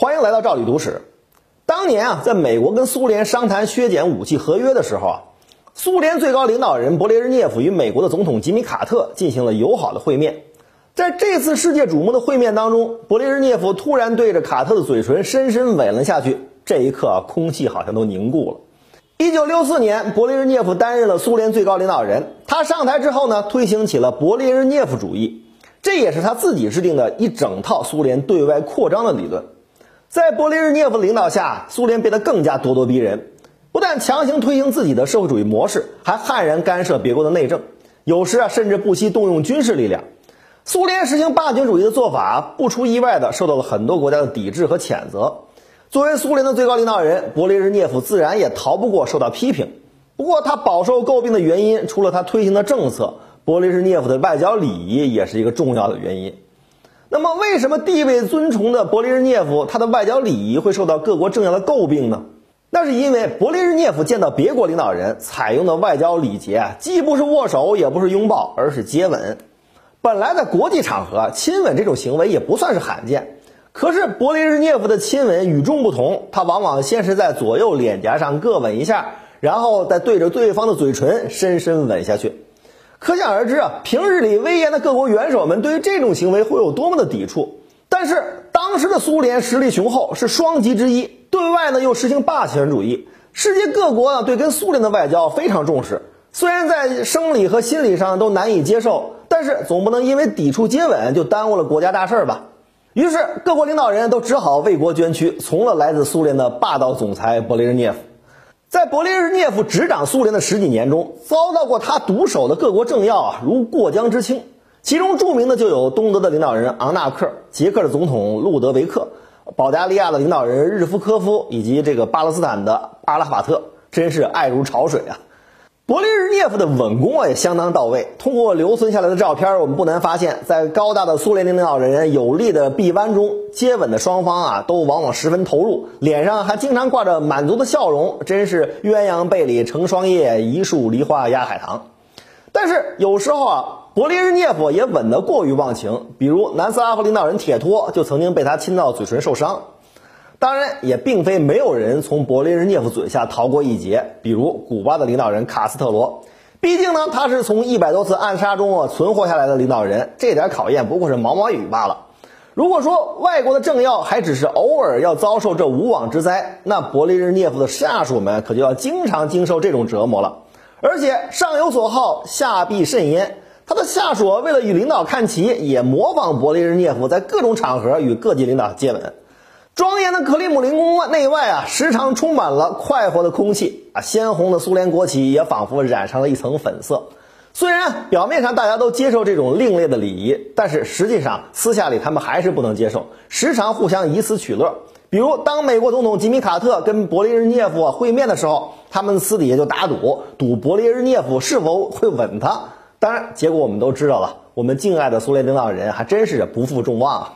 欢迎来到赵理读史。当年啊，在美国跟苏联商谈削减武器合约的时候啊，苏联最高领导人勃列日涅夫与美国的总统吉米卡特进行了友好的会面。在这次世界瞩目的会面当中，勃列日涅夫突然对着卡特的嘴唇深深吻了下去。这一刻啊，空气好像都凝固了。一九六四年，勃列日涅夫担任了苏联最高领导人。他上台之后呢，推行起了勃列日涅夫主义，这也是他自己制定的一整套苏联对外扩张的理论。在勃列日涅夫领导下，苏联变得更加咄咄逼人，不但强行推行自己的社会主义模式，还悍然干涉别国的内政，有时啊，甚至不惜动用军事力量。苏联实行霸权主义的做法，不出意外的受到了很多国家的抵制和谴责。作为苏联的最高领导人，勃列日涅夫自然也逃不过受到批评。不过，他饱受诟病的原因，除了他推行的政策，勃列日涅夫的外交礼仪也是一个重要的原因。那么，为什么地位尊崇的勃列日涅夫他的外交礼仪会受到各国政要的诟病呢？那是因为勃列日涅夫见到别国领导人采用的外交礼节啊，既不是握手，也不是拥抱，而是接吻。本来在国际场合，亲吻这种行为也不算是罕见。可是勃列日涅夫的亲吻与众不同，他往往先是在左右脸颊上各吻一下，然后再对着对方的嘴唇深深吻下去。可想而知啊，平日里威严的各国元首们对于这种行为会有多么的抵触。但是当时的苏联实力雄厚，是双极之一，对外呢又实行霸权主义，世界各国呢对跟苏联的外交非常重视。虽然在生理和心理上都难以接受。但是总不能因为抵触接吻就耽误了国家大事吧？于是各国领导人都只好为国捐躯，从了来自苏联的霸道总裁勃列日涅夫。在勃列日涅夫执掌苏联的十几年中，遭到过他毒手的各国政要啊，如过江之青。其中著名的就有东德的领导人昂纳克、捷克的总统路德维克、保加利亚的领导人日夫科夫以及这个巴勒斯坦的阿拉法特，真是爱如潮水啊！勃列日涅夫的吻功啊也相当到位。通过留存下来的照片，我们不难发现，在高大的苏联领导人有力的臂弯中，接吻的双方啊都往往十分投入，脸上还经常挂着满足的笑容，真是鸳鸯被里成双夜，一树梨花压海棠。但是有时候啊，勃列日涅夫也吻得过于忘情，比如南斯拉夫领导人铁托就曾经被他亲到嘴唇受伤。当然，也并非没有人从勃列日涅夫嘴下逃过一劫，比如古巴的领导人卡斯特罗。毕竟呢，他是从一百多次暗杀中啊存活下来的领导人，这点考验不过是毛毛雨罢了。如果说外国的政要还只是偶尔要遭受这无妄之灾，那勃列日涅夫的下属们可就要经常经受这种折磨了。而且上有所好，下必甚焉。他的下属为了与领导看齐，也模仿勃列日涅夫在各种场合与各级领导接吻。庄严的克里姆林宫内外啊，时常充满了快活的空气啊，鲜红的苏联国旗也仿佛染上了一层粉色。虽然表面上大家都接受这种另类的礼仪，但是实际上私下里他们还是不能接受，时常互相以此取乐。比如，当美国总统吉米卡特跟勃列日涅夫会面的时候，他们私底下就打赌，赌勃列日涅夫是否会吻他。当然，结果我们都知道了，我们敬爱的苏联领导人还真是不负众望啊。